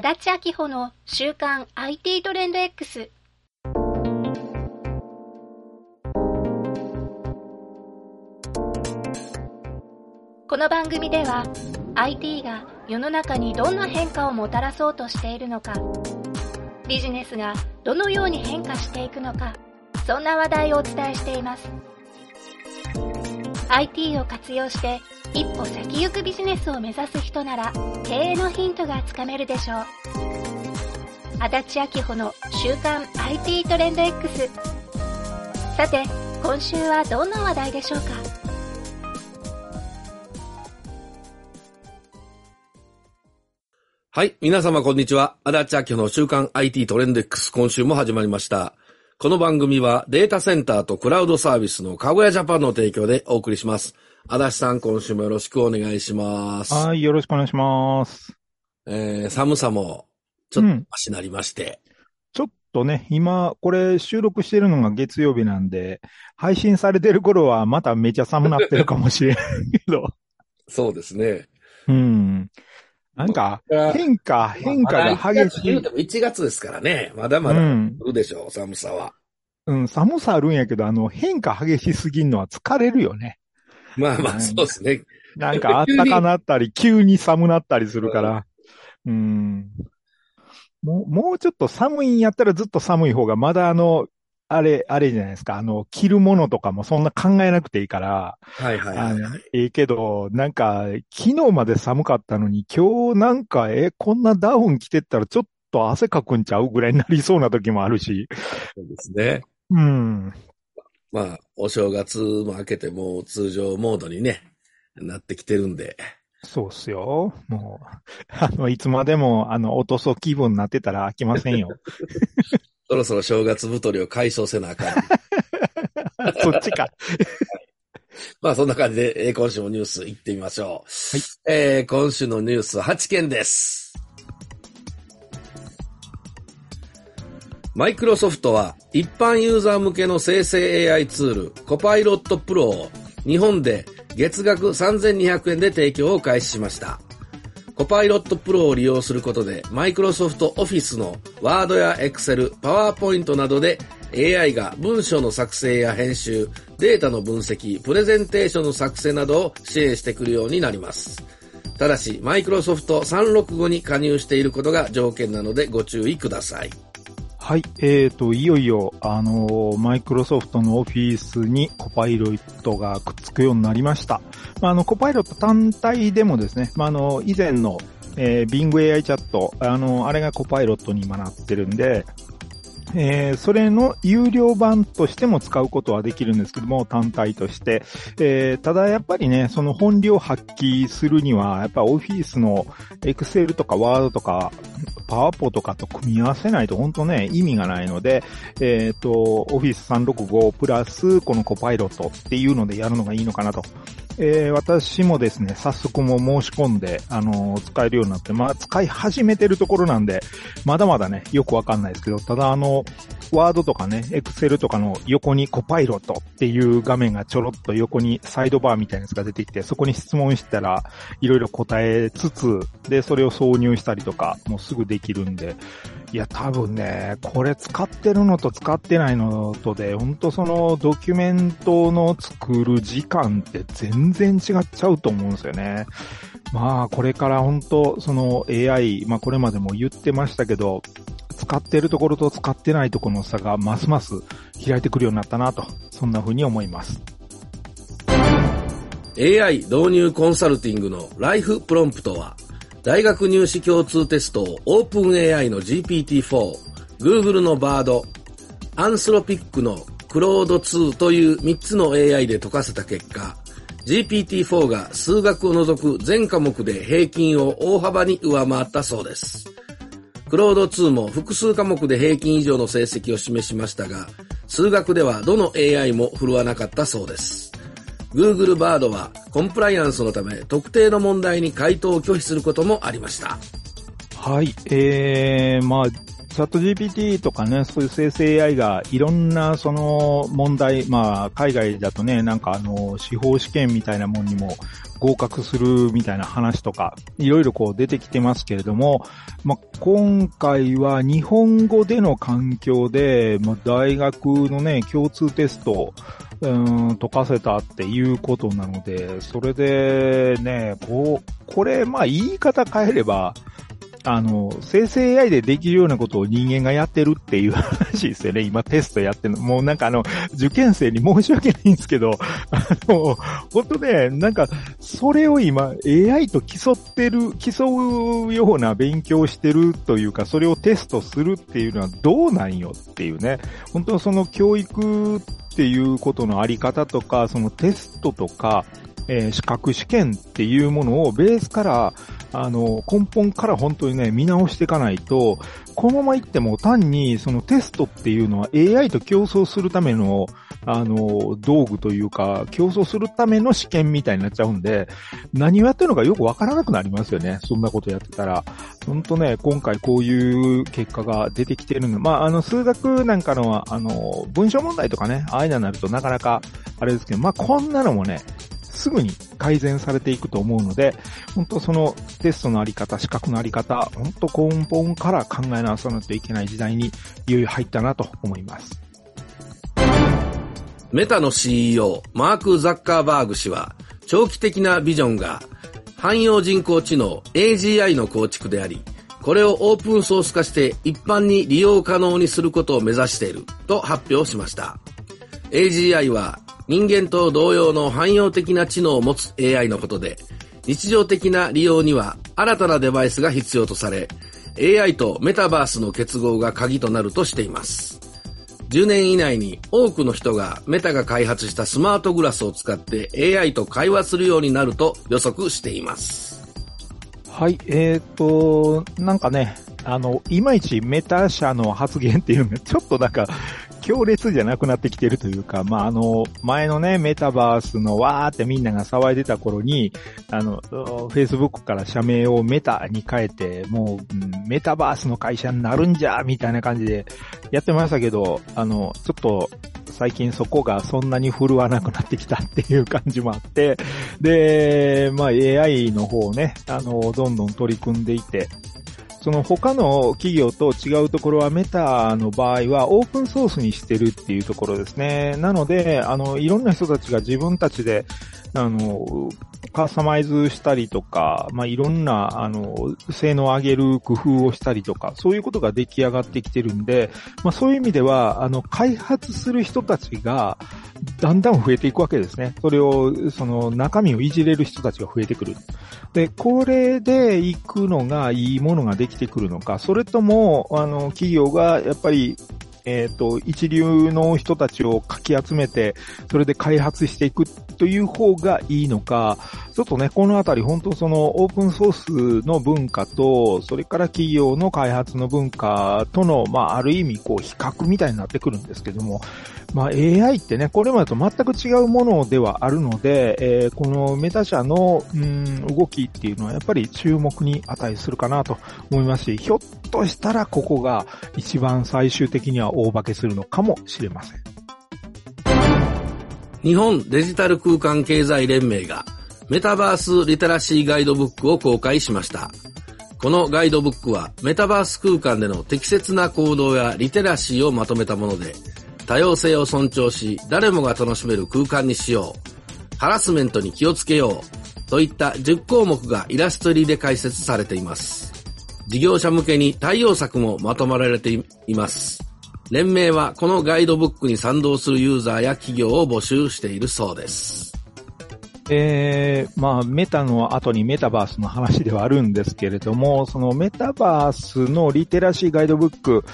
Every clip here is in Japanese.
足立明穂の週刊 IT トレンド X。この番組では IT が世の中にどんな変化をもたらそうとしているのか、ビジネスがどのように変化していくのか、そんな話題をお伝えしています。IT を活用して一歩先行くビジネスを目指す人なら経営のヒントがつかめるでしょう。足立明穂の週刊 IT トレンド X。さて、今週はどんな話題でしょうか？はい。皆様、こんにちは。足立明の週刊 IT トレンド X。今週も始まりました。この番組はデータセンターとクラウドサービスのかごやジャパンの提供でお送りします。足立さん、今週もよろしくお願いします。はい、よろしくお願いします。えー、寒さもちょっとマシになりまして。ちょっとね、今、これ収録してるのが月曜日なんで、配信されてる頃はまためちゃ寒なってるかもしれんけど。そうですね。うん。なんか、変化、変化が激しい。言うても1月ですからね。まだまだうん来るでしょう、寒さは。うん、寒さあるんやけど、あの、変化激しすぎんのは疲れるよね。まあまあ、うんそうですね。なんかあったかなったり、急に寒なったりするから。うん。もう、もうちょっと寒いんやったらずっと寒い方が、まだあの、あれ、あれじゃないですか。あの、着るものとかもそんな考えなくていいから、はいはいはい。ええけど、なんか、昨日まで寒かったのに、今日なんか、え、こんなダウン着てったらちょっと汗かくんちゃうぐらいになりそうな時もあるし。そうですね。うん。まあ、お正月も明けてもう通常モードにね、なってきてるんで。そうっすよ。もう、あの、いつまでも、あの、落とそう気分になってたら飽きませんよ。そろそろ正月太りを解消せなあかん。そっちか。まあそんな感じで、えー今週もニュース行ってみましょう。はいえー今週のニュース8件です。マイクロソフトは一般ユーザー向けの生成 AI ツールコパイロットプロを日本で月額3200円で提供を開始しました。コパイロットプロを利用することで、マイクロソフトオフィスのワードやエクセル、パワーポイントなどで AI が文章の作成や編集、データの分析、プレゼンテーションの作成などを支援してくるようになります。ただし、マイクロソフト365に加入していることが条件なのでご注意ください。はい。えーと、いよいよ、あのマイクロソフトのオフィスにコパイロットがくっつくようになりました。まあ、あの、コパイロット単体でもですね、まあ、あの、以前の、えー、Bing AI チャット、あの、あれがコパイロットに今なってるんで、えーそれの有料版としても使うことはできるんですけども、単体として。えーただやっぱりね、その本領発揮するには、やっぱオフィスの Excel とか Word とか、パワポとかと組み合わせないと本当ね、意味がないので、えっ、と、Office 365プラスこのコパイロットっていうのでやるのがいいのかなと。えー私もですね、早速も申し込んで、あのー使えるようになって、まあ、使い始めてるところなんで、まだまだね、よくわかんないですけど、ただあの、ワードとかね、エクセルとかの横にコパイロットっていう画面がちょろっと横にサイドバーみたいなやつが出てきて、そこに質問したら、いろいろ答えつつ、で、それを挿入したりとか、もうすぐできるんで、いや、多分ね、これ使ってるのと使ってないのとで、ほんとそのドキュメントの作る時間って全然違っちゃうと思うんですよね。まあ、これから本当その AI、まあこれまでも言ってましたけど、使ってるところと使ってないところの差がますます開いてくるようになったなと、そんな風に思います。AI 導入コンサルティングのライフプロンプトは、大学入試共通テストを OpenAI の GPT-4、Google の Bard、アンスロピックのクロード2という3つの AI で解かせた結果、GPT-4 が数学を除く全科目で平均を大幅に上回ったそうです。クロード2も複数科目で平均以上の成績を示しましたが、数学ではどの AI も振るわなかったそうです。Google Bard はコンプライアンスのため特定の問題に回答を拒否することもありました。はい、えー、まあ、チャット GPT とかね、そういう生成 AI がいろんなその問題、まあ、海外だとね、なんかあの、司法試験みたいなもんにも合格するみたいな話とか、いろいろこう出てきてますけれども、まあ、今回は日本語での環境で、まあ、大学のね、共通テスト、うん、解かせたっていうことなので、それでね、こう、これ、まあ言い方変えれば、あの、生成 AI でできるようなことを人間がやってるっていう 話ですよね。今テストやってるの。もうなんかあの、受験生に申し訳ないんですけど、あの、本当ね、なんか、それを今 AI と競ってる、競うような勉強してるというか、それをテストするっていうのはどうなんよっていうね。本当その教育っていうことのあり方とか、そのテストとか、えー、資格試験っていうものをベースから、あの、根本から本当にね、見直していかないと、このままいっても単にそのテストっていうのは AI と競争するための、あの、道具というか、競争するための試験みたいになっちゃうんで、何をやってるのかよくわからなくなりますよね。そんなことやってたら。ほんとね、今回こういう結果が出てきてるの。まあ、あの、数学なんかのは、あの、文章問題とかね、ああいうのになるとなかなか、あれですけど、まあ、こんなのもね、すぐに改善されていくと思うので、本当そのテストのあり方、資格のあり方、本当根本から考え直さないといけない時代にいよいよ入ったなと思います。メタの CEO、マーク・ザッカーバーグ氏は、長期的なビジョンが、汎用人工知能 AGI の構築であり、これをオープンソース化して一般に利用可能にすることを目指していると発表しました。AGI は人間と同様の汎用的な知能を持つ AI のことで、日常的な利用には新たなデバイスが必要とされ、AI とメタバースの結合が鍵となるとしています。10年以内に多くの人がメタが開発したスマートグラスを使って AI と会話するようになると予測しています。はい、えーと、なんかね、あの、いまいちメタ社の発言っていうのがちょっとなんか強烈じゃなくなってきてるというか、まあ、あの、前のね、メタバースのわーってみんなが騒いでた頃に、あの、Facebook から社名をメタに変えて、もう、メタバースの会社になるんじゃ、みたいな感じでやってましたけど、あの、ちょっと、最近そこがそんなに振るわなくなってきたっていう感じもあって、で、まあ AI の方ね、あの、どんどん取り組んでいて、その他の企業と違うところはメタの場合はオープンソースにしてるっていうところですね。なので、あの、いろんな人たちが自分たちで、あの、カスタマイズしたりとか、まあ、いろんな、あの、性能を上げる工夫をしたりとか、そういうことが出来上がってきてるんで、まあ、そういう意味では、あの、開発する人たちが、だんだん増えていくわけですね。それを、その、中身をいじれる人たちが増えてくる。で、これで行くのがいいものができてくるのか、それとも、あの、企業がやっぱりえっ、ー、と、一流の人たちをかき集めて、それで開発していくという方がいいのか、ちょっとね、このあたり本当そのオープンソースの文化と、それから企業の開発の文化との、まあ、ある意味、こう、比較みたいになってくるんですけども、まあ、AI ってね、これまでと全く違うものではあるので、えー、このメタ社の、うん、動きっていうのはやっぱり注目に値するかなと思いますし、ひょっとしたらここが一番最終的には大化けするのかもしれません。日本デジタル空間経済連盟がメタバースリテラシーガイドブックを公開しました。このガイドブックはメタバース空間での適切な行動やリテラシーをまとめたもので、多様性を尊重し、誰もが楽しめる空間にしよう。ハラスメントに気をつけよう。といった10項目がイラスト入りで解説されています。事業者向けに対応策もまとまられています。連盟はこのガイドブックに賛同するユーザーや企業を募集しているそうです。え、まあ、メタの後にメタバースの話ではあるんですけれども、そのメタバースのリテラシーガイドブック、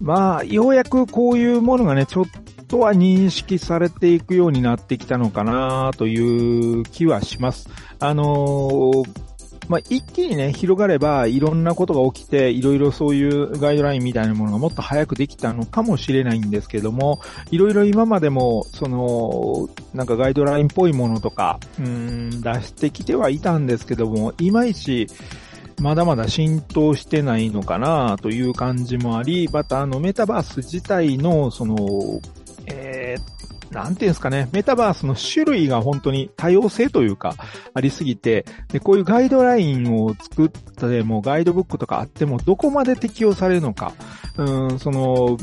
まあ、ようやくこういうものがね、ちょっとは認識されていくようになってきたのかなという気はします。あのー、まあ、一気にね、広がれば、いろんなことが起きて、いろいろそういうガイドラインみたいなものがもっと早くできたのかもしれないんですけども、いろいろ今までも、その、なんかガイドラインっぽいものとか、うん、出してきてはいたんですけども、いまいち、まだまだ浸透してないのかなという感じもあり、またあのメタバース自体のその、えー、なんていうんですかね、メタバースの種類が本当に多様性というか、ありすぎて、で、こういうガイドラインを作ったでも、ガイドブックとかあっても、どこまで適用されるのか、うん、その、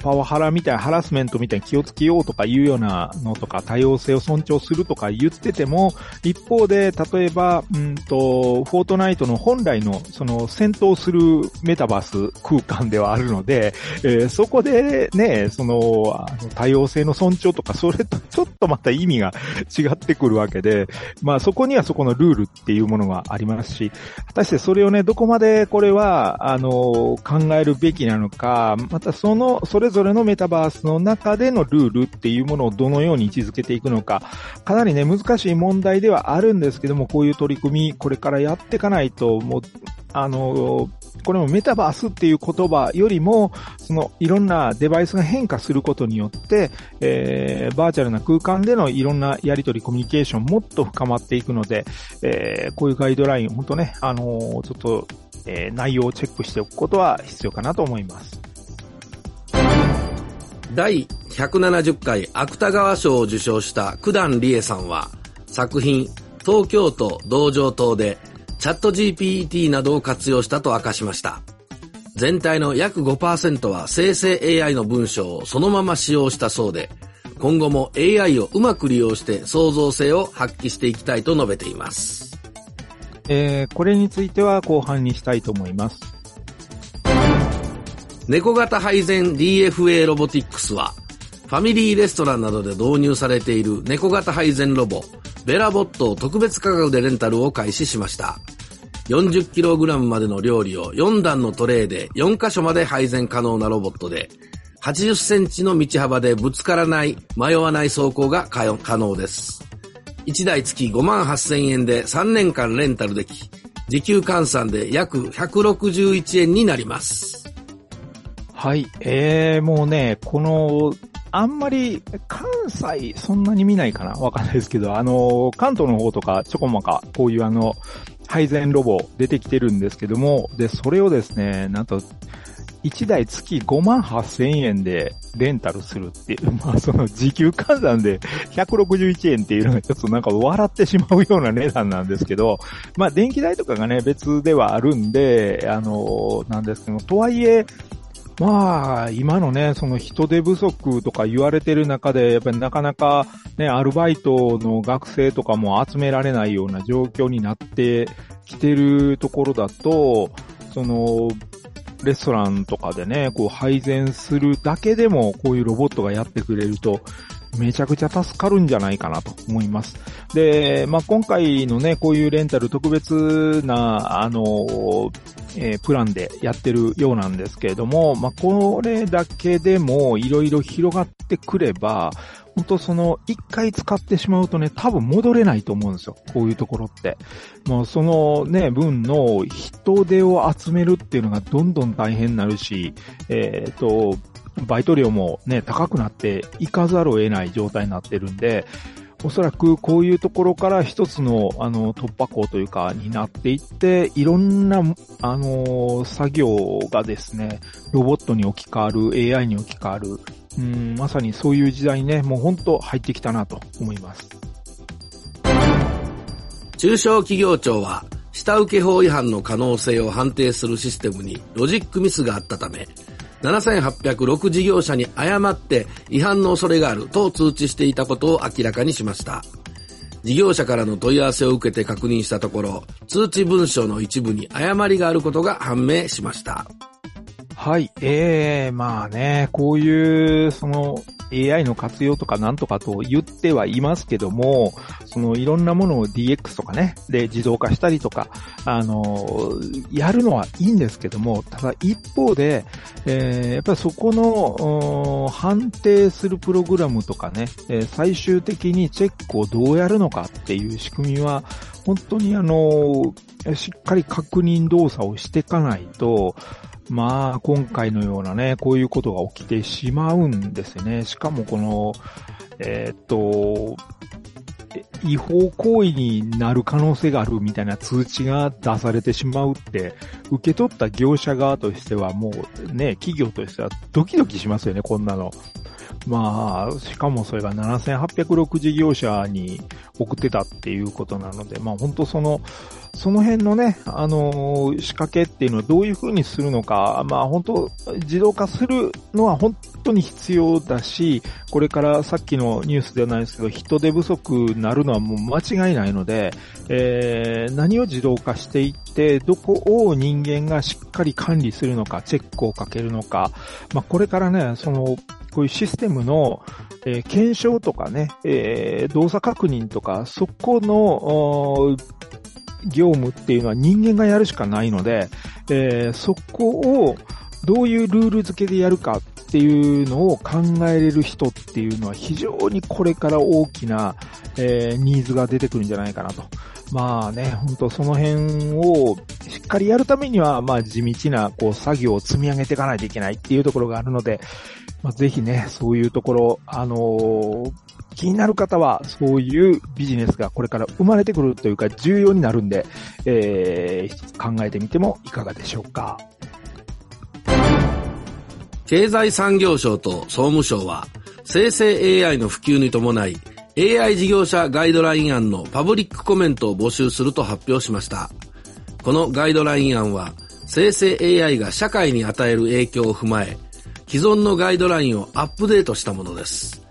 パワハラみたいな、ハラスメントみたいに気をつけようとかいうようなのとか、多様性を尊重するとか言ってても、一方で、例えば、うんと、フォートナイトの本来の、その、戦闘するメタバース空間ではあるので、えー、そこでね、その、あの多様性の尊重とか、それとちょっとまた意味が 違ってくるわけで、まあそこにはそこのルールっていうものがありますし、果たしてそれをね、どこまでこれは、あの、考えるべきなのか、またその、それぞれのメタバースの中でのルールっていうものをどのように位置づけていくのか、かなりね、難しい問題ではあるんですけども、こういう取り組み、これからやっていかないと、もう、あの、これもメタバースっていう言葉よりも、そのいろんなデバイスが変化することによって、えー、バーチャルな空間でのいろんなやり取り、コミュニケーションもっと深まっていくので、えー、こういうガイドライン、本当ね、あのー、ちょっと、えー、内容をチェックしておくことは必要かなと思います。第170回芥川賞を受賞した九段理恵さんは、作品、東京都道場島でチャット GPT などを活用したと明かしました。全体の約5%は生成 AI の文章をそのまま使用したそうで、今後も AI をうまく利用して創造性を発揮していきたいと述べています。えー、これについては後半にしたいと思います。猫型配膳 DFA ロボティックスは、ファミリーレストランなどで導入されている猫型配膳ロボ、ベラボットを特別価格でレンタルを開始しました。40kg までの料理を4段のトレイで4箇所まで配膳可能なロボットで、80センチの道幅でぶつからない、迷わない走行が可能です。1台月5万8000円で3年間レンタルでき、時給換算で約161円になります。はい。えー、もうね、このあんまり関西そんなに見ないかな。わかんないですけど、あの、関東の方とかちょこまかこういうあの、配膳ロボ出てきてるんですけども、で、それをですね、なんと、1台月5万8千円でレンタルするっていう、まあその時給換算で161円っていうのがちょっとなんか笑ってしまうような値段なんですけど、まあ電気代とかがね別ではあるんで、あの、なんですけども、とはいえ、まあ、今のね、その人手不足とか言われてる中で、やっぱりなかなかね、アルバイトの学生とかも集められないような状況になってきてるところだと、その、レストランとかでね、こう配膳するだけでもこういうロボットがやってくれると、めちゃくちゃ助かるんじゃないかなと思います。で、まあ、今回のね、こういうレンタル特別な、あの、えー、プランでやってるようなんですけれども、まあ、これだけでもいろいろ広がってくれば、本当その、一回使ってしまうとね、多分戻れないと思うんですよ。こういうところって。もうそのね、分の人手を集めるっていうのがどんどん大変になるし、えっ、と、バイト料もね、高くなっていかざるを得ない状態になってるんで、おそらくこういうところから一つの、あの、突破口というか、になっていって、いろんな、あの、作業がですね、ロボットに置き換わる、AI に置き換わる、うん、まさにそういう時代にね、もう本当入ってきたなと思います。中小企業庁は、下請け法違反の可能性を判定するシステムにロジックミスがあったため、7806事業者に誤って違反の恐れがあると通知していたことを明らかにしました。事業者からの問い合わせを受けて確認したところ、通知文書の一部に誤りがあることが判明しました。はい。ええー、まあね、こういう、その、AI の活用とかなんとかと言ってはいますけども、そのいろんなものを DX とかね、で自動化したりとか、あの、やるのはいいんですけども、ただ一方で、えー、やっぱりそこの、判定するプログラムとかね、え最終的にチェックをどうやるのかっていう仕組みは、本当にあの、しっかり確認動作をしていかないと、まあ、今回のようなね、こういうことが起きてしまうんですね。しかもこの、えー、っと、違法行為になる可能性があるみたいな通知が出されてしまうって、受け取った業者側としてはもうね、企業としてはドキドキしますよね、こんなの。まあ、しかもそれが7806事業者に送ってたっていうことなので、まあ本当その、その辺のね、あの仕掛けっていうのはどういうふうにするのか、まあ本当自動化するのは本当に必要だし、これからさっきのニュースではないですけど、人手不足になるのはもう間違いないので、えー、何を自動化していって、どこを人間がしっかり管理するのか、チェックをかけるのか、まあこれからね、その、こういうシステムの、えー、検証とかね、えー、動作確認とか、そこの、業務っていうのは人間がやるしかないので、えー、そこをどういうルール付けでやるかっていうのを考えれる人っていうのは非常にこれから大きな、えー、ニーズが出てくるんじゃないかなと。まあね、本当その辺をしっかりやるためには、まあ地道なこう作業を積み上げていかないといけないっていうところがあるので、まあ、ぜひね、そういうところ、あのー、気になる方は、そういうビジネスがこれから生まれてくるというか、重要になるんで、えー、考えてみてもいかがでしょうか。経済産業省と総務省は、生成 AI の普及に伴い、AI 事業者ガイドライン案のパブリックコメントを募集すると発表しました。このガイドライン案は、生成 AI が社会に与える影響を踏まえ、既存のガイドラインをアップデートしたものです。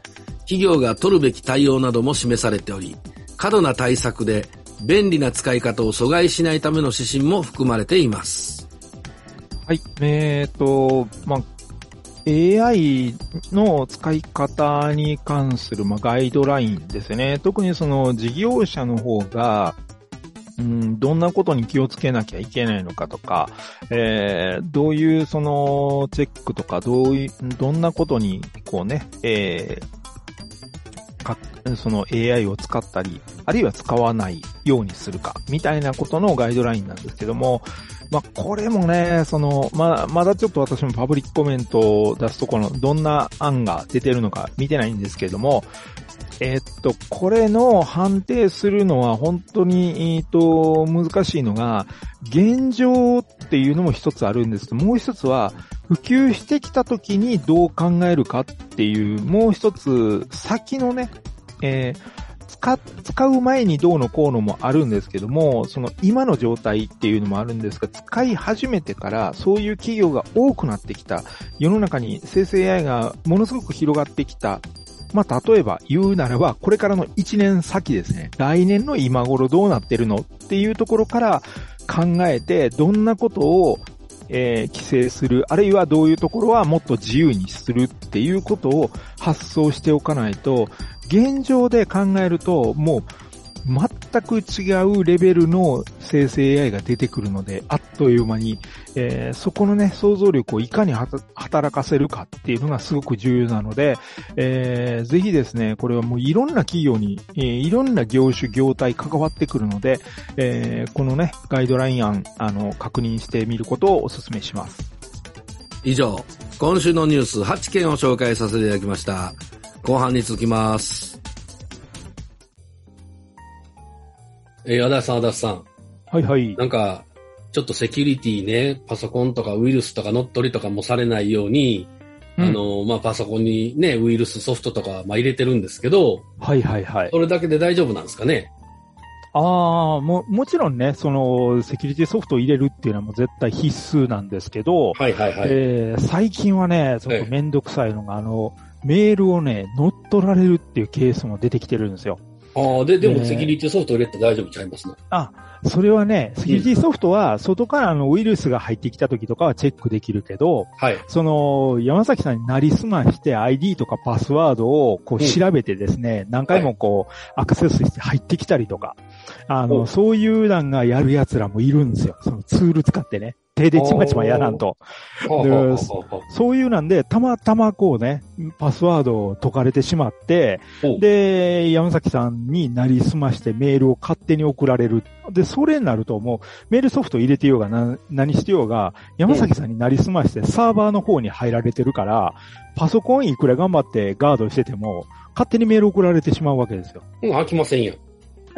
企業が取るべき対応なども示されており、過度な対策で便利な使い方を阻害しないための指針も含まれています。はい。えっ、ー、と、まあ、AI の使い方に関する、まあ、ガイドラインですね。特にその事業者の方が、うん、どんなことに気をつけなきゃいけないのかとか、えー、どういうそのチェックとか、どういう、どんなことにこうね、えー、か、その AI を使ったり、あるいは使わないようにするか、みたいなことのガイドラインなんですけども、まあ、これもね、その、ままだちょっと私もパブリックコメントを出すところ、どんな案が出てるのか見てないんですけども、えっと、これの判定するのは本当に、えっと、難しいのが、現状っていうのも一つあるんです。けど、もう一つは、普及してきた時にどう考えるかっていう、もう一つ先のね、えー、使、使う前にどうのこうのもあるんですけども、その今の状態っていうのもあるんですが、使い始めてからそういう企業が多くなってきた、世の中に生成 AI がものすごく広がってきた。まあ、例えば言うならば、これからの1年先ですね、来年の今頃どうなってるのっていうところから考えて、どんなことをえー、規制する、あるいはどういうところはもっと自由にするっていうことを発想しておかないと、現状で考えると、もう全く違うレベルの生成 AI が出てくるので、あっという間に、えー、そこのね、想像力をいかに働かせるかっていうのがすごく重要なので、えー、ぜひですね、これはもういろんな企業に、えー、いろんな業種、業態関わってくるので、えー、このね、ガイドライン案、あの、確認してみることをお勧めします。以上、今週のニュース8件を紹介させていただきました。後半に続きます。えー、足立さん、足立さん。はいはい。なんか、ちょっとセキュリティね、パソコンとかウイルスとか乗っ取りとかもされないように、うん、あの、まあ、パソコンにね、ウイルスソフトとか、まあ、入れてるんですけど、はいはいはい。それだけで大丈夫なんですかね？ああ、も、もちろんね、その、セキュリティソフトを入れるっていうのはもう絶対必須なんですけど、はいはいはい。えー、最近はね、ちょっとめんどくさいのが、あの、メールをね、乗っ取られるっていうケースも出てきてるんですよ。ああ、で、でもセキュリティソフト入れて大丈夫ちゃいますね。あ、それはね、セキュリティソフトは外からのウイルスが入ってきた時とかはチェックできるけど、はい。その、山崎さんになりすまして ID とかパスワードをこう調べてですね、うん、何回もこう、アクセスして入ってきたりとか、あの、そういうなんがやる奴らもいるんですよ。そのツール使ってね。手でちまちまやらんと。そういうなんで、たまたまこうね、パスワードを解かれてしまって、で、山崎さんになりすましてメールを勝手に送られる。で、それになるともう、メールソフト入れてようがな、何してようが、山崎さんになりすましてサーバーの方に入られてるから、パソコンいくら頑張ってガードしてても、勝手にメール送られてしまうわけですよ。うん、飽きませんよ。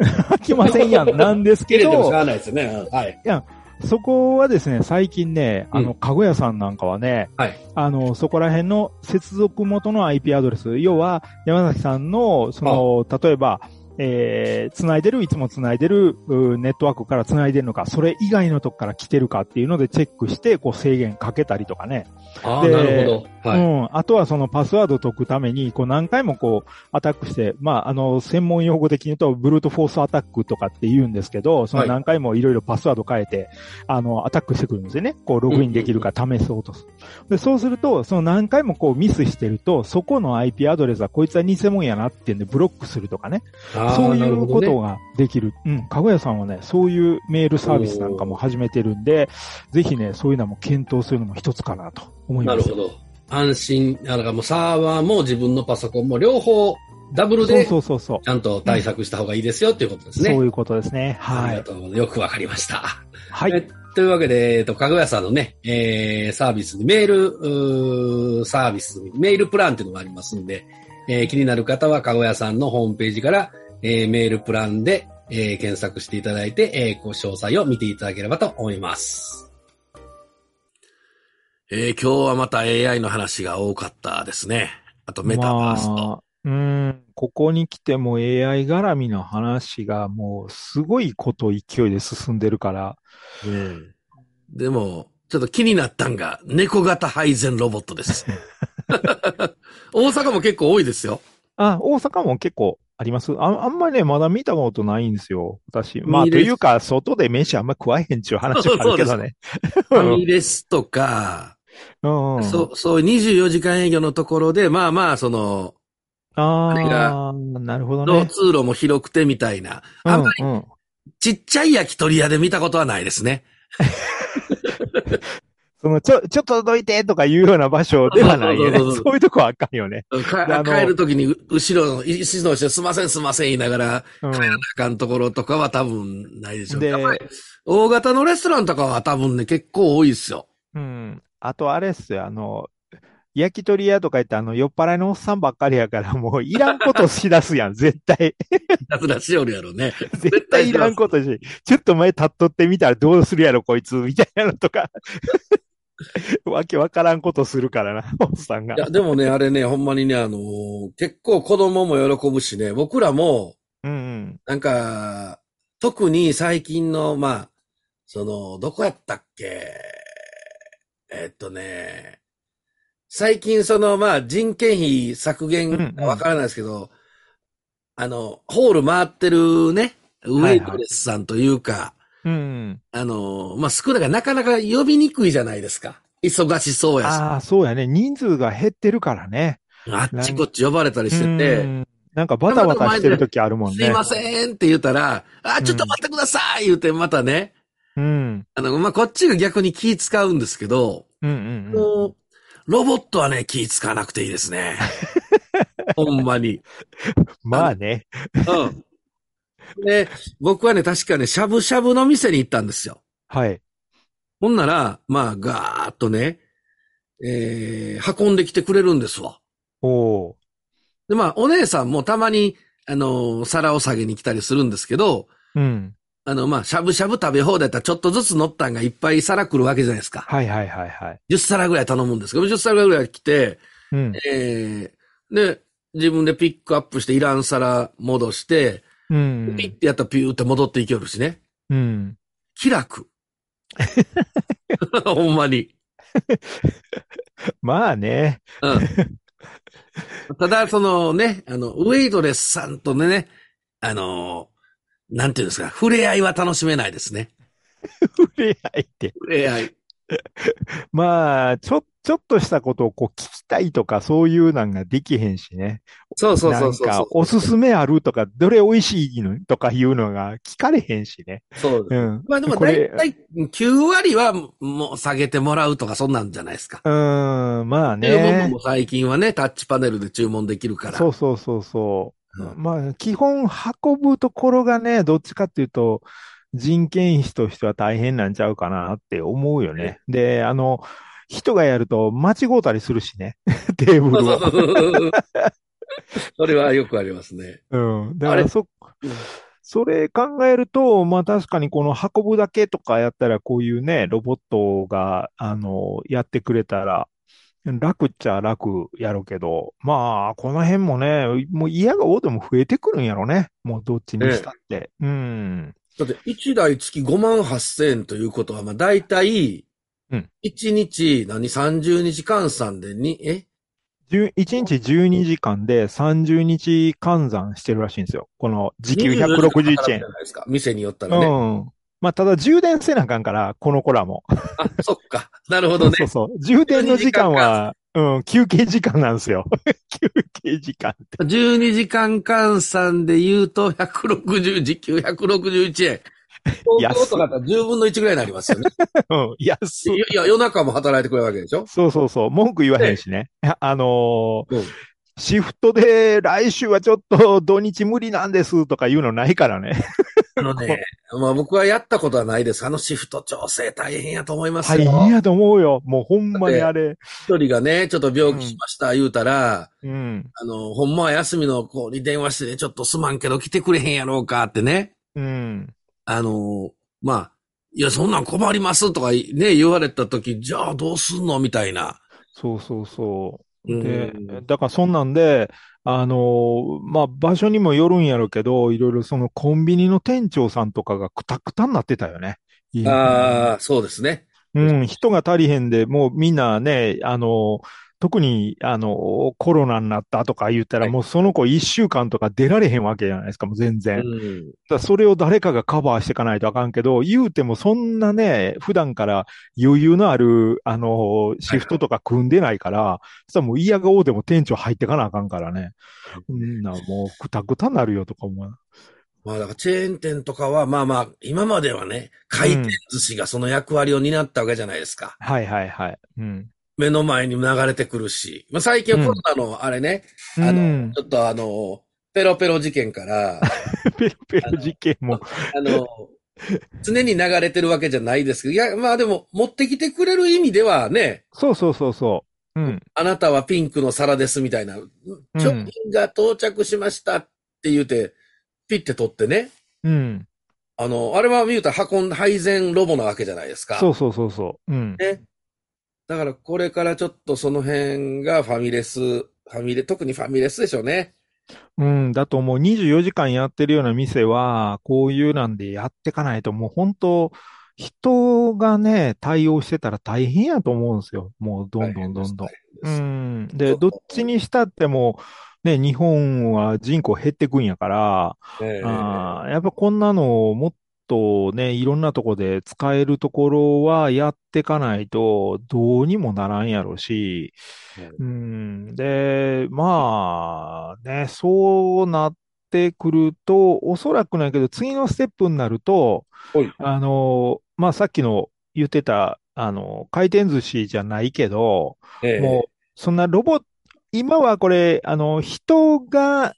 飽きませんやん、なんですけど。入れてもしゃあないですよね。はい。いや、そこはですね、最近ね、あの、うんかごやさんなんかはね、はい。あの、そこら辺の接続元の IP アドレス、要は、山崎さんの、その、例えば、えー、繋いでる、いつも繋いでる、うネットワークから繋いでるのか、それ以外のとこから来てるかっていうのでチェックして、こう制限かけたりとかね。ああ、でなるほど。はい。うん。あとはそのパスワード解くために、こう何回もこうアタックして、まあ、あの、専門用語的に言うと、ブルートフォースアタックとかって言うんですけど、その何回もいろいろパスワード変えて、あの、アタックしてくるんですよね。こう、ログインできるか試そうとする。で、そうすると、その何回もこうミスしてると、そこの IP アドレスはこいつは偽物やなってんでブロックするとかね。ああそういうことができる。うん。かごやさんはね、そういうメールサービスなんかも始めてるんで、ぜひね、そういうのも検討するのも一つかなと思います。なるほど。安心、だからもうサーバーも自分のパソコンも両方ダブルでそうそうそう。ちゃんと対策した方がいいですよっていうことですね。そういうことですね。あはい。りがとう。よくわかりました。はい。えというわけで、えっと、かぐやさんのね、えー、サービスに、メール、うーサービスに、メールプランっていうのがありますんで、えー気になる方は、かごやさんのホームページから、えーメールプランで、えー検索していただいて、えーご詳細を見ていただければと思います。えー今日はまた AI の話が多かったですね。あとメタバースと。まあうん、ここに来ても AI 絡みの話がもうすごいこと勢いで進んでるから、うんでも、ちょっと気になったんが、猫型配膳ロボットです。大阪も結構多いですよ。あ、大阪も結構あります？ああんまりね、まだ見たことないんですよ。私。まあ、というか、外で飯あんま食わへんっちゅう話はあるけどね。ファミレスとか、うんうん。そう、そういう24時間営業のところで、まあまあ、その、ああなるほどのね。通路も広くてみたいな。あんまりちっちゃい焼き鳥屋で見たことはないですね。その、ちょ、ちょっとどいてとかいうような場所ではないよね。そういうとこはあかんよね。帰るときに、う後ろの、椅子の後ろすいませんすいません言いながら、うん帰らなあかんところとかは多分ないでしょう。で大型のレストランとかは多分ね、結構多いですよ。うん。あとあれっすよ、あの、焼き鳥屋とか言ってあの、酔っ払いのおっさんばっかりやから、もういらんことしだすやん、絶対。やつらしよるやろね。絶対いらんことし、ちょっと前立っとってみたらどうするやろ、こいつ、みたいなのとか。わけわからんことするからな、おっさんがい。や、でもね、あれね、ほんまにね、あのー結構子供も喜ぶしね、僕らも、うんうん。なんか、特に最近の、まあ、その、どこやったっけ？えっとね、最近その、まあ、人件費削減うんうんわからないですけど、あの、ホール回ってるね、ウェイトレスさんというか、うんうん。あの、まあ、少ないからなかなか呼びにくいじゃないですか。忙しそうやし。ああ、そうやね。人数が減ってるからね。あっちこっち呼ばれたりしてうて、んなんかバタバタしてる時あるもんね。すいませんって言ったら、あ、ちょっと待ってください言うて、またね、うん。あの、まあ、こっちが逆に気使うんですけど、うんうんうん。もう、ロボットはね、気使わなくていいですね。ほんまに。まあね。うん。で、僕はね、確かね、しゃぶしゃぶの店に行ったんですよ。はい。ほんなら、まあ、ガーッとね、えー、運んできてくれるんですわ。おー。で、まあ、お姉さんもたまに、あの、皿を下げに来たりするんですけど、うん。あの、まあ、しゃぶしゃぶ食べ放題だったらちょっとずつ乗ったんがいっぱい皿来るわけじゃないですか。はいはいはいはい。10皿ぐらい頼むんですけど、10皿ぐらい来て、うん。えー、で、自分でピックアップしていらん皿戻して、うん。ピッてやったらピューって戻っていけるしね。うん。気楽。ほんまに。まあね。うん。ただ、そのね、あの、ウェイドレスさんとね、あの、なんていうんですか、触れ合いは楽しめないですね。触れ合いって。触れ合い。まあ、ちょ、ちょっとしたことをこう聞きたいとかそういうなんができへんしね。そうそうそうそうなんか、おすすめあるとか、どれ美味しいのとかいうのが聞かれへんしね。そうです。うん。まあでも大体9割はもう下げてもらうとかそんなんじゃないですか。うーん、まあねも。最近はね、タッチパネルで注文できるから。そうそうそうそう。うんまあ、基本運ぶところがね、どっちかっていうと、人件費としては大変なんちゃうかなって思うよね。で、あの、人がやると間違うたりするしね。テーブルを。それはよくありますね。うん。だからそ、うんそれ考えると、まあ確かにこの運ぶだけとかやったらこういうね、ロボットが、あの、やってくれたら、楽っちゃ楽やろうけど、まあ、この辺もね、もう嫌が多でも増えてくるんやろね。もうどっちにしたって。うん。だって1台月5万8千円ということは、まあ大体、うん1日、何、30日換算でに、え？10 1日12時間で30日換算してるらしいんですよ。この時給24時間働く161じゃ円。ないですか。店によったらね。うん。まあ、ただ充電せなあかんから、この子らも。あ、そっか。なるほどね。そうそう。充電の時間は、うん、休憩時間なんですよ。休憩時間って。12時間換算で言うと、160、時給161円。東京とかだったら10分の1ぐらいになりますよね。うん、安いや、いや夜中も働いてくれるわけでしょ？そうそうそう。文句言わへんしね。いやあのーうんシフトで来週はちょっと土日無理なんですとか言うのないからね。あのね、まあ僕はやったことはないです。あのシフト調整大変やと思います大よ。変やと思うよ。もうほんまにあれ。一人がね、ちょっと病気しました、言うたら、うん。あの、ほんまは休みの子に電話してね、ちょっとすまんけど来てくれへんやろうかってね。うん。あの、まあ、いや、そんなん困りますとかね、言われた時、じゃあどうすんのみたいな。そうそうそう。うんで、だからそんなんで、あのーまあ、場所にもよるんやろうけど、いろいろそのコンビニの店長さんとかがくたくたになってたよね。ああ、そうですね。うん、人が足りへんで、もうみんなね、あの、特に、あの、コロナになったとか言ったら、はいもうその子一週間とか出られへんわけじゃないですか、もう全然。うん。らそれを誰かがカバーしていかないとあかんけど、言うてもそんなね、普段から余裕のある、あの、シフトとか組んでないから、そしたらもう嫌がおうでも店長入ってかなあかんからね。うんな、もうくたくたなるよとか思う。まあだからチェーン店とかは、まあまあ、今まではね、回転寿司がその役割を担ったわけじゃないですか。はいはいはい。うん。目の前に流れてくるし。まあ最近はコロナのあれね、あの、うんちょっとあの、ペロペロ事件から、ペロペロ事件も。あの、常に流れてるわけじゃないですけど、いや、まあでも、持ってきてくれる意味ではね、そうそうそうそう。うん。あなたはピンクの皿ですみたいな、商品が到着しましたって言うて、ピッて取ってね、うん。あの、あれは見うたら運ん、配膳ロボなわけじゃないですか。そうそうそうそう。うん。ね。だからこれからちょっとその辺がファミレス、ファミレ、特にファミレスでしょうね。うん、だと思う。24時間やってるような店は、こういうなんでやってかないと、もう本当、人がね、対応してたら大変やと思うんですよ。もうどんどんどんどん。う。ん。で、どっちにしたっても、ね、日本は人口減ってくんやから、ええあーやっぱこんなのをもっとね、いろんなとこで使えるところはやってかないと、どうにもならんやろし、うん、で、まあ、ね、そうなってくると、おそらくないけど、次のステップになるとはい、あの、まあ、さっきの言ってた、あの、回転寿司じゃないけど、ええ。もう、そんなロボ、今はこれ、あの、人が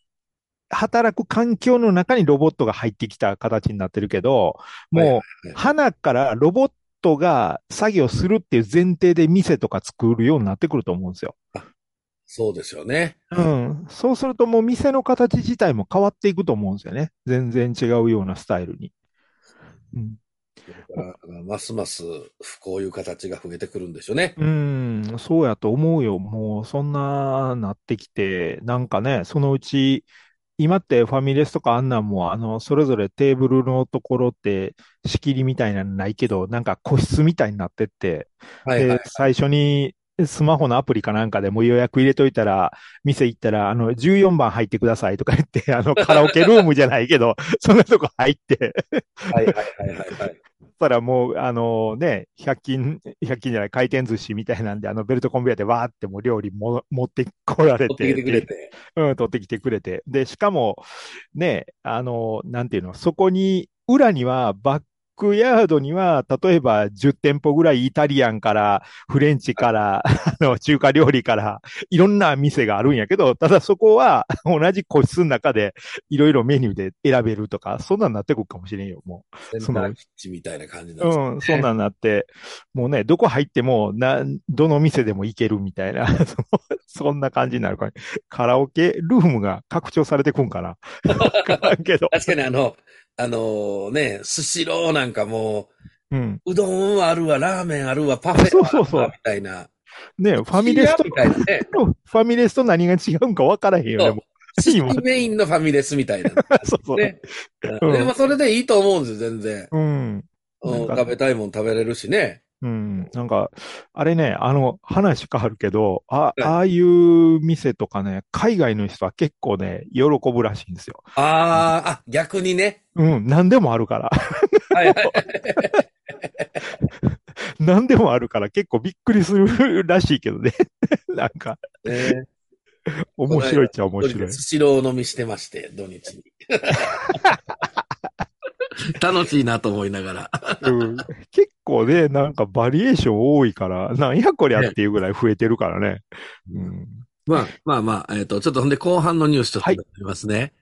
働く環境の中にロボットが入ってきた形になってるけど、もう、花からロボットが作業するっていう前提で店とか作るようになってくると思うんですよ。そうですよね。うん。そうするともう店の形自体も変わっていくと思うんですよね。全然違うようなスタイルに。うん。だからますますこういう形が増えてくるんでしょうね。うん、そうやと思うよ。もう、そんな、なってきて、なんかね、そのうち、今ってファミレスとかあんなんも、あの、それぞれテーブルのところって、仕切りみたいなのないけど、なんか個室みたいになってって、はいはいで、。最初に、スマホのアプリかなんかでもう予約入れといたら、店行ったら、あの、14番入ってくださいとか言って、あの、カラオケルームじゃないけど、そんなとこ入って、はいはいはいはいはい。たらもう、あのね、100均、100均じゃない、回転寿司みたいなんで、あの、ベルトコンベヤーでわーってもう料理も持ってこられ取ってきてくれて。うん、取ってきてくれて。で、しかも、ね、あの、なんていうの、そこに、裏にはバックヤードには、例えば10店舗ぐらいイタリアンから、フレンチから、あの、中華料理から、いろんな店があるんやけど、ただそこは同じ個室の中でいろいろメニューで選べるとか、そんなんなってくるかもしれんよ、もセンターキッチンみたいな感じなんう。ですうん、そんなんなって、もうね、どこ入っても、な、どの店でも行けるみたいな、そんな感じになるから、カラオケルームが拡張されてくんかな。わからんけど。確かにあの、あのね、スシローなんかもうん。う、うどんはあるわ、ラーメンあるわ、パフェはあるわ、そうみたいな。ねファミレスとみ、たいなね。ファミレスと何が違うんか分からへんよね、メインのファミレスみたいな。う。そうそう。ね。うんでもそれでいいと思うんですよ、全然。うん。食べたいもん食べれるしね。うん。なんか、あれね、あの、話変わるけど、あ、いああいう店とかね、海外の人は結構ね、喜ぶらしいんですよ。ああ、あ、逆にね。うん、何でもあるから。はいはい。何でもあるから結構びっくりするらしいけどね。なんか、ね面白いっちゃ面白いス。シロー飲みしてまして、土日に。楽しいなと思いながら。うん、結構ね、なんかバリエーション多いから、なんやこりゃっていうぐらい増えてるからね。うん。まあまあまあ、えっ、と、ちょっとほんで後半のニュースちょっとはい読みますね。はい。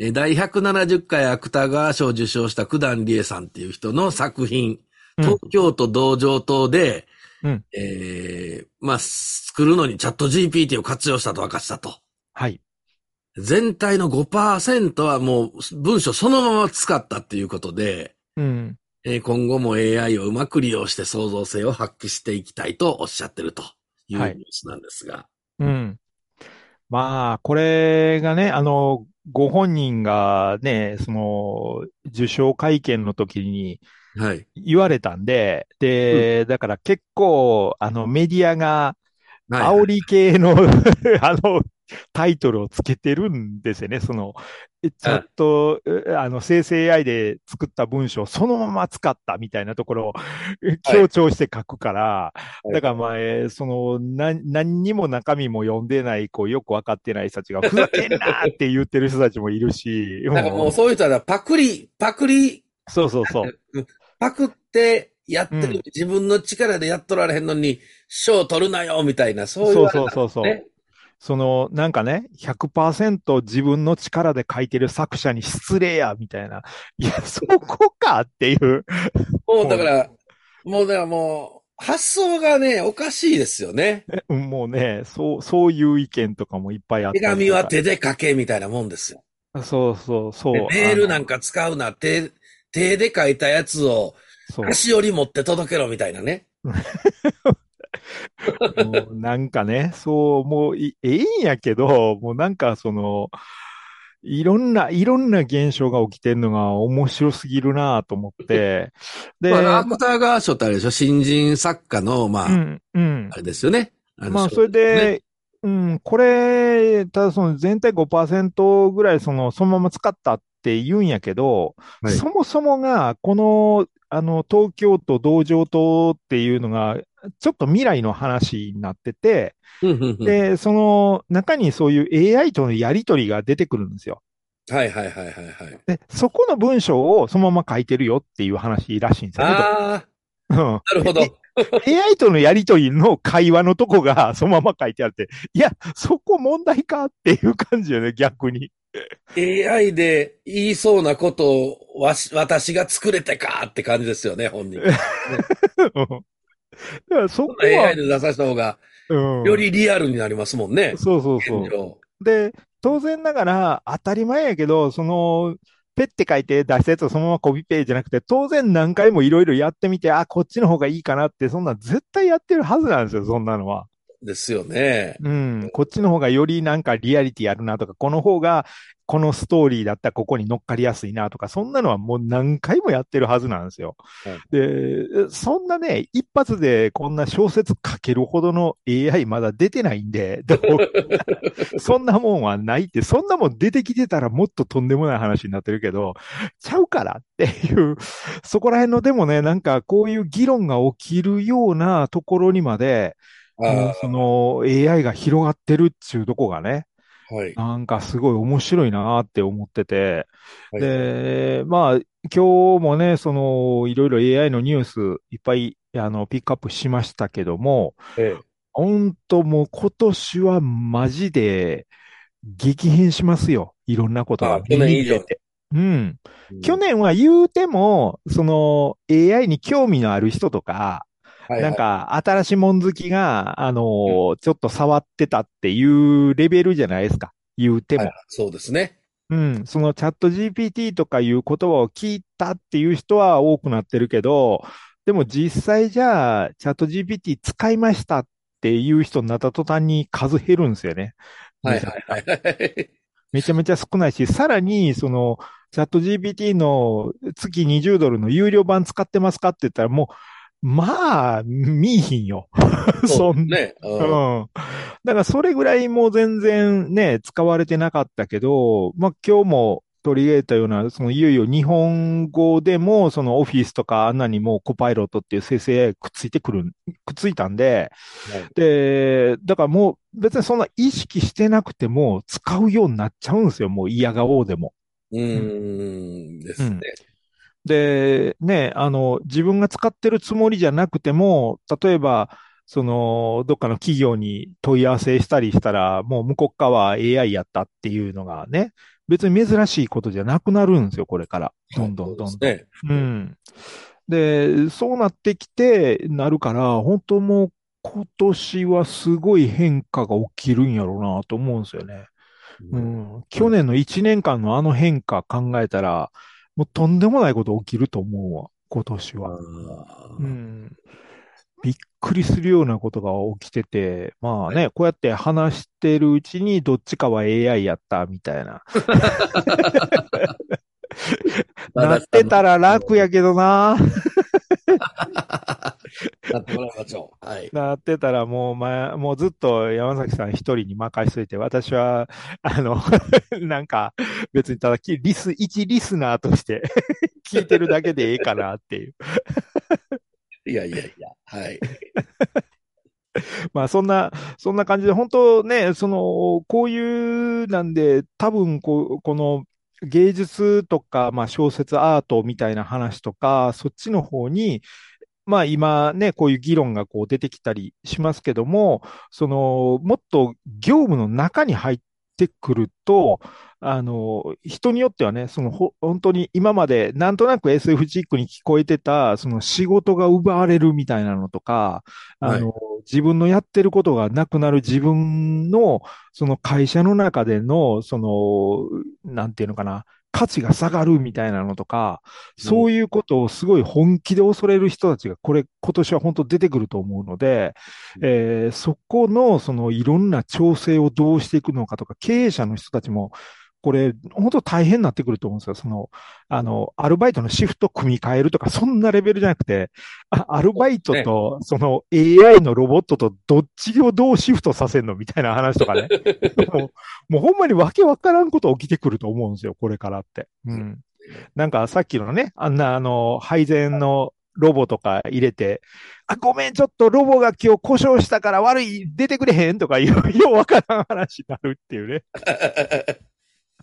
えー第170回芥川賞を受賞した九段理恵さんっていう人の作品、うん東京都道場島で、うんえーまあ、作るのにチャット GPT を活用したと明かしたと。はい。全体の5%はもう文章そのまま使ったっていうことで、うん。えー今後も AI をうまく利用して創造性を発揮していきたいとおっしゃってるというニュはいースなんですが。うん。まあ、これがね、あの、ご本人がね、その、受賞会見の時にはい。言われたんで、で、だから結構、あの、メディアが、はい。煽り系の、あの、タイトルをつけてるんですよね。その、えちゃんと、えあの、生成 AI で作った文章をそのまま使ったみたいなところをえ強調して書くから、いだからまあ、えーその、な、何にも中身も読んでない、こう、よくわかってない人たちが、ふざけんなって言ってる人たちもいるし、なんかもううそういう人はパクリ、パクリ、そうそうそう。パクってやってる、うん自分の力でやっとられへんのに、賞取るなよ、みたいな、そういう、そうそうそうそう。ね。その、なんかね、100%自分の力で書いてる作者に失礼や、みたいな。いや、そこかっていう。もうだから、もうだからもう、発想がね、おかしいですよね。うんもうね、そう、そういう意見とかもいっぱいあって。手紙は手で書け、みたいなもんですよ。そうそうそう。でメールなんか。か使うな、手、手で書いたやつを。足折り持って届けろ、みたいなね。もうなんかね、そう、もうい、ええんやけど、もうなんかその、いろんな、いろんな現象が起きてるのが面白すぎるなと思って。で、まあ、芥川賞ってあれでしょ？新人作家の、まあ、うん、うんあ。れですよね。まあ、それで、うん、これ、ただその全体5%ぐらいその、そのまま使ったって言うんやけど、はいそもそもが、この、あの、東京都道場島っていうのが、ちょっと未来の話になってて、で、その中にそういう AI とのやりとりが出てくるんですよ。はいはいはいはいはい。で、そこの文章をそのまま書いてるよっていう話らしいんですよね。ああ、うんなるほど。AI とのやりとりの会話のとこがそのまま書いてあって、いや、そこ問題かっていう感じよね、逆に。AI で言いそうなことをわし、私が作れてかって感じですよね、本人。う んだからそこ AI は、で出させた方が、うんよりリアルになりますもんね。そうそうそう現。状で、当然ながら当たり前やけど、その、ペッて書いて出したやつをそのままコピペじゃなくて、当然何回もいろいろやってみて、あ、こっちの方がいいかなって、そんなん絶対やってるはずなんですよ、そんなのは。ですよね。うん。こっちの方がよりなんかリアリティあるなとか、この方がこのストーリーだったらここに乗っかりやすいなとか、そんなのはもう何回もやってるはずなんですよ。で、そんなね、一発でこんな小説書けるほどの AI まだ出てないんで、そんなもんはないって、そんなもん出てきてたらもっととんでもない話になってるけど、ちゃうからっていう、そこら辺のでもね、なんかこういう議論が起きるようなところにまで、その AI が広がってるっちゅうとこがね、はい。なんかすごい面白いなって思ってて、はいで、まあ、今日もね、その、いろいろ AI のニュースいっぱい、あの、ピックアップしましたけども、え本当もう今年はマジで激変しますよ。いろんなことがあ去年以上。うん。え去、年は言うても、その AI に興味のある人とか、はいなん、か新しいもん好きが、あのーちょっと触ってたっていうレベルじゃないですか。言うても。はいそうですね。うん。そのチャット GPT とかいう言葉を聞いたっていう人は多くなってるけど、でも実際じゃあ、チャット GPT 使いましたっていう人になった途端に数減るんですよね。はいはいはいはい。めちゃめちゃ少ないし、さらに、その、チャット GPT の月20ドルの有料版使ってますかって言ったらもう、まあ、見いひんよ。そんな。ね。ううんん。だからそれぐらいもう全然ね、使われてなかったけど、まあ今日も取り入れたような、そのいよいよ日本語でも、そのオフィスとかあんなにもコパイロットっていう生成 AI くっついてくる、くっついたんで、はいで、だからもう別にそんな意識してなくても使うようになっちゃうんですよ、もう嫌顔でも。うーんですね。で、ね、あの、自分が使ってるつもりじゃなくても、例えば、その、どっかの企業に問い合わせしたりしたら、もう向こう側は AI やったっていうのがね、別に珍しいことじゃなくなるんですよ、これから。どんどんどんどん。そうですね。うん。で、そうなってきて、なるから、本当もう今年はすごい変化が起きるんやろうなと思うんですよね。うん。去年の1年間のあの変化考えたら、もうとんでもないこと起きると思うわ、今年あは。ーうん。びっくりするようなことが起きてて、まあね、こうやって話してるうちにどっちかは AI やったみたいな。なってたら楽やけどな。なってもらいましょう。はい。なってたらもう、ま、もうずっと山崎さん一人に任しといて、私は、あの、なんか、別にただき、リス、一リスナーとして 聞いてるだけでええかなっていう。いやいやいや。はい。まあそんな、そんな感じで、本当ね、その、こういうなんで、多分こう、この芸術とか、まあ小説アートみたいな話とか、そっちの方に、まあ今ね、こういう議論がこう出てきたりしますけども、その、もっと業務の中に入ってくると、あの、人によってはね、そのほ、本当に今までなんとなく SF チックに聞こえてた、その仕事が奪われるみたいなのとか、あの、自分のやってることがなくなる自分の、その会社の中での、その、なんていうのかな、価値が下がるみたいなのとか、そういうことをすごい本気で恐れる人たちが、これ、今年は本当出てくると思うので、えーそこの、そのいろんな調整をどうしていくのかとか、経営者の人たちも、これ、本当大変になってくると思うんですよ。その、あの、アルバイトのシフト組み替えるとか、そんなレベルじゃなくて、あアルバイトと、その AI のロボットとどっちをどうシフトさせるのみたいな話とかね。もう、もうほんまにわけわからんこと起きてくると思うんですよ、これからって。うん。なんかさっきのね、あんなあの、配膳のロボとか入れて、あ、ごめん、ちょっとロボが今日故障したから悪い、出てくれへんとかようわからん話になるっていうね。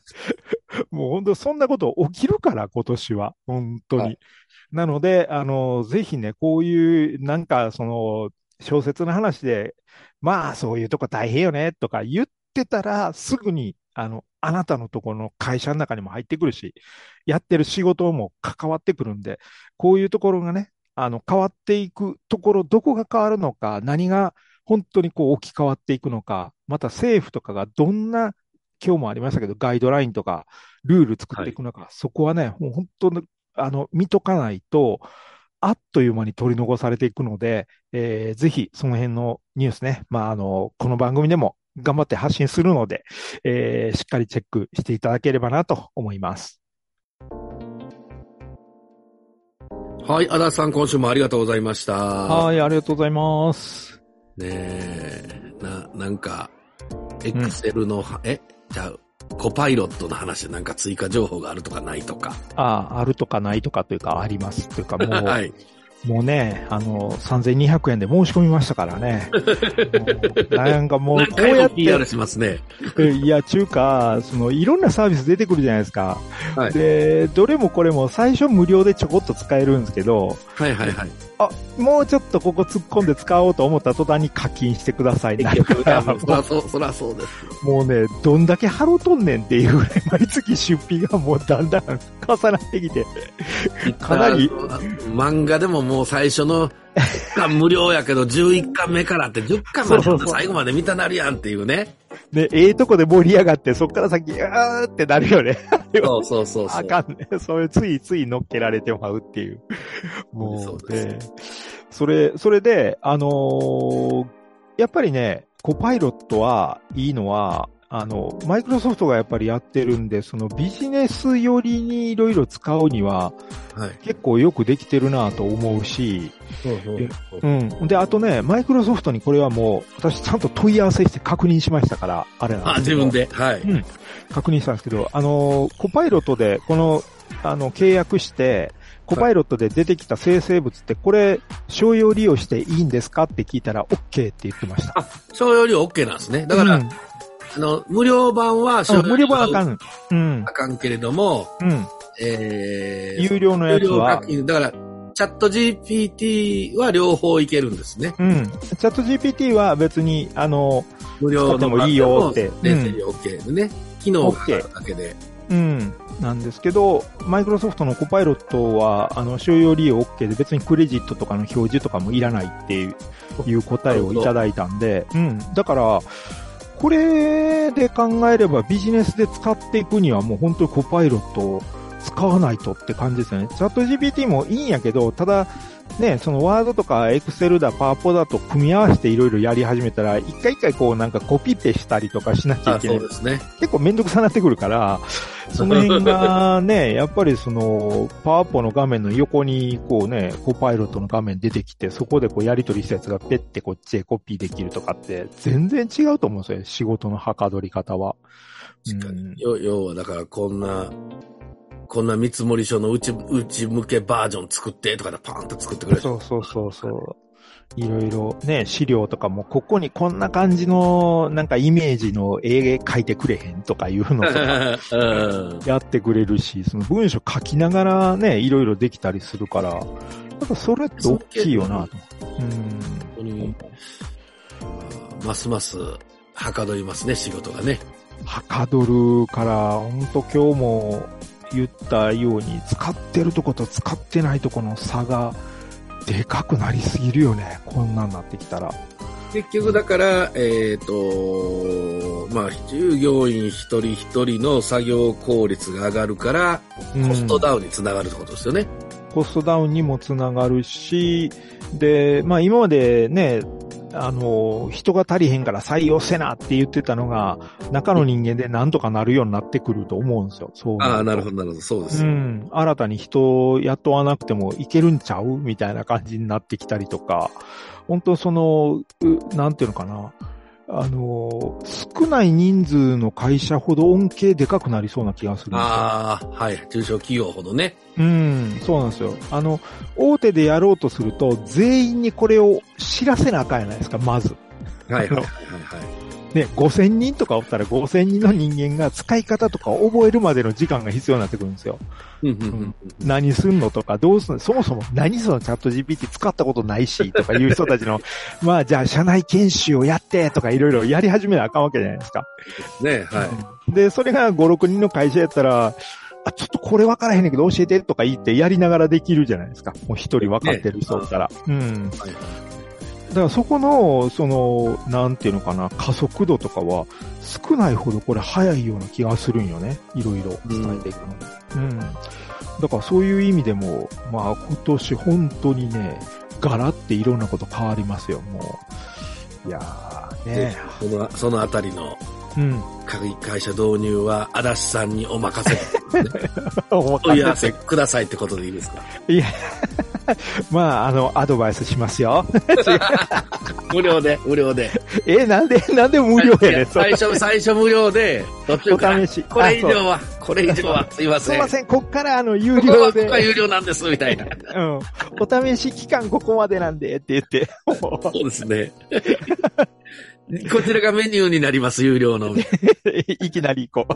もう本当そんなこと起きるから、今年は。本当に。はいなので、あの、ぜひね、こういう、なんか、その、小説の話で、まあ、そういうとこ大変よね、とか言ってたら、すぐに、あの、あなたのところの会社の中にも入ってくるし、やってる仕事も関わってくるんで、こういうところがね、あの、変わっていくところ、どこが変わるのか、何が本当にこう置き換わっていくのか、また政府とかがどんな、今日もありましたけど、ガイドラインとか、ルール作っていくのか、そこはね、もう本当に、あの、見とかないと、あっという間に取り残されていくので、えーぜひその辺のニュースね、まあ、あの、この番組でも頑張って発信するので、えーしっかりチェックしていただければなと思います。はい、足立さん、今週もありがとうございました。はい、ありがとうございます。ねえ、な、なんか、エクセルの、え、じゃあ、コパイロットの話でなんか追加情報があるとかないとか。ああ、あるとかないとかというか、ありますというか、もう、はい。もうね、あの、3200円で申し込みましたからね。なんかもう、こうやっ PR て、しますね。いや、ちゅうか、その、いろんなサービス出てくるじゃないですか。はいで、どれもこれも最初無料でちょこっと使えるんですけど、はいはいはい。あ、もうちょっとここ突っ込んで使おうと思った途端に課金してください。なるそらそう、そらそうです。もうね、どんだけ払うとんねんっていうぐらい毎月出費がもうだんだん重なってきて。かなり漫画でももう最初の1巻無料やけど11巻目からって10巻まで最後まで見たなるやんっていうね。で、ええとこで盛り上がって、そっから先、あーってなるよね。そうそうそうそう。あかんね。それついつい乗っけられてまうっていう。も そうでそれ、それで、あのーやっぱりね、コパイロットはいいのは、あの、マイクロソフトがやっぱりやってるんで、そのビジネス寄りにいろいろ使うにははい。結構よくできてるなと思うし、うん。で、あとね、マイクロソフトにこれはもう、私ちゃんと問い合わせして確認しましたから、あれなんあ、ですけど自分で。はい。確認したんですけど、あの、コパイロットで、この、あの、契約して、コパイロットで出てきた生成物って、これ、商用利用していいんですかって聞いたら、OK って言ってました。商用料 OK なんですね。だから、うんあの、無料版は商用無料版あかん。うんあ。かんけれども、うん。えー、有料のやつはだから、チャット GPT は両方いけるんですね。うん。チャット GPT は別に、あの、無料の使ってもいいよって版でも生成料 OK でね。機能があるだけで。うん。なんですけど、マイクロソフトのコパイロットは、あの、商用利用 OK で別にクレジットとかの表示とかもいらないっていういう答えをいただいたんで、うん。だから、これで考えればビジネスで使っていくにはもう本当にコパイロットを使わないとって感じですよね。チャット GPT もいいんやけど、ただ、ね、そのワードとかエクセルだ、パワポだと組み合わせていろいろやり始めたら、一回一回こうなんかコピペしたりとかしなきゃいあけないそうですね。結構めんどくさなってくるから、その辺がね、やっぱりその、パワポの画面の横に、こうね、コパイロットの画面出てきて、そこでこうやり取りしたやつがペッてこっちへコピーできるとかって、全然違うと思うんですよ、仕事のはかどり方は。確かにうん要要はだからこんな、こんな見積書の内、内向けバージョン作ってとかでパーンと作ってくれる。そうそうそうそう。いろいろね、資料とかも、ここにこんな感じの、なんかイメージの絵描いてくれへんとかいうのとかうんやってくれるし、その文章書きながらね、いろいろできたりするから、なんかそれって大きいよなと。本当に、ますます、はかどりますね、仕事がね。はかどるから、本当今日も言ったように、使ってるとこと使ってないとこの差が、でかくなりすぎるよね。こんなんなってきたら。結局だから、えっ、と、まあ、従業員一人一人の作業効率が上がるから、コストダウンにつながるってことですよね。コストダウンにもつながるし、で、まあ今までね、あの、人が足りへんから採用せなって言ってたのが、中の人間でなんとかなるようになってくると思うんですよ。そう。ああ、なるほど、なるほど、そうです。うん。新たに人を雇わなくてもいけるんちゃうみたいな感じになってきたりとか、本当その、うなんていうのかな。あの、少ない人数の会社ほど恩恵でかくなりそうな気がするんですよ。ああ、はい。中小企業ほどね。うん、そうなんですよ。あの、大手でやろうとすると、全員にこれを知らせなあかんやないですか、まず。はい、はい、はい、はい。ね、5000人とかおったら5000人の人間が使い方とかを覚えるまでの時間が必要になってくるんですよ。うんうんうん何すんのとか、どうすんの？そもそも何そのチャット GPT 使ったことないし、とかいう人たちの、まあじゃあ社内研修をやって、とかいろいろやり始めなあかんわけじゃないですか。ね、はい。で、それが5、6人の会社やったら、あ、ちょっとこれ分からへんねんけど教えてとか言ってやりながらできるじゃないですか。もう一人分かってる人だったら。うん。はいだからそこの、その、なんていうのかな、加速度とかは少ないほどこれ早いような気がするんよね。いろいろ伝えていくのに。うん。だからそういう意味でも、まあ今年本当にね、ガラっていろんなこと変わりますよ、もう。いやーでね。その、そのあたりのうん。会会社導入は、足立さんにお任せ、思問い合わせくださいってことでいいですか？いや、まあ、あの、アドバイスしますよ。無料で、無料で。え、なんで、なんで無料やねん、最初、最初無料で、途中からお試しこれ以上は、これ以上は、すいません。すいません、こっからあの、有料でここ。は有料なんです、みたいな。うん。お試し期間ここまでなんでって言って。そうですね。こちらがメニューになります、有料の。い いきなり行こ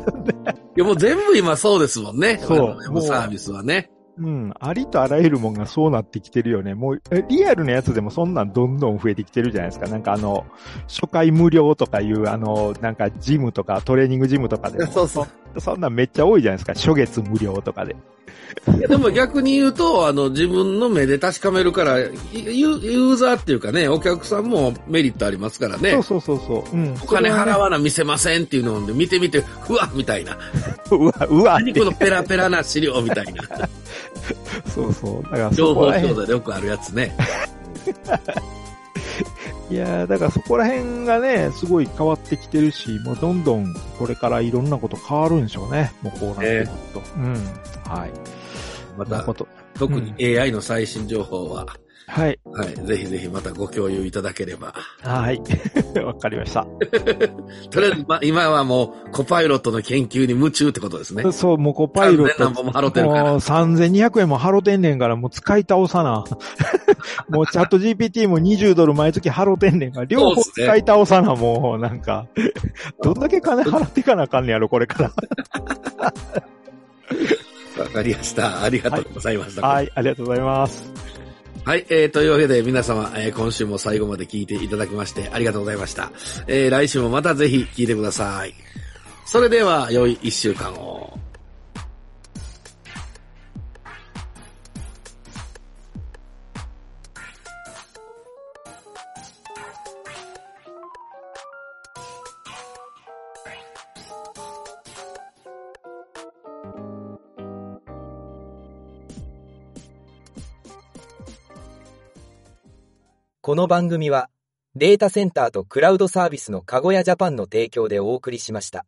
や、もう全部今そうですもんね。そうあのウェブサービスはね。う。うん。ありとあらゆるもんがそうなってきてるよね。もう、えリアルなやつでもそんなんどんどん増えてきてるじゃないですか。なんかあの、初回無料とかいう、あの、なんかジムとかトレーニングジムとかでも。そうそう。そんなんめっちゃ多いじゃないですか。初月無料とかで。でも逆に言うと、あの、自分の目で確かめるから、ユユーザーっていうかね、お客さんもメリットありますからね。そうそうそうそう。うん。お金払わわな見せませんっていうので、見てみて、ふわみたいな。うわ、うわ何こ。のペラペラな資料みたいな。そうそう。だから情報そこら辺教材でよくあるやつね。いやーだからそこら辺がね、すごい変わってきてるし、もうどんどんこれからいろんなこと変わるんでしょうね。もうこうなってくると。うん。はい。また。特に AI の最新情報は、はい。はい、ぜひぜひまたご共有いただければ。はい。わかりました。とりあえず、ま、今はもう、コパイロットの研究に夢中ってことですね。そう、もうこうパイロッ3000何本も払ってるからもう3200円も払ってんねんから、もう使い倒さな。もうチャット GPT も20ドル毎月払ってんねんから、両方使い倒さな、もうなんか。どんだけ金払っていかなあかんねやろ、これから。わかりました。ありがとうございました。はい、ありがとうございます。はい、えー、というわけで皆様、えー今週も最後まで聞いていただきましてありがとうございました。えー来週もまたぜひ聞いてください。それでは、良い一週間を。この番組はデータセンターとクラウドサービスのカゴヤジャパンの提供でお送りしました。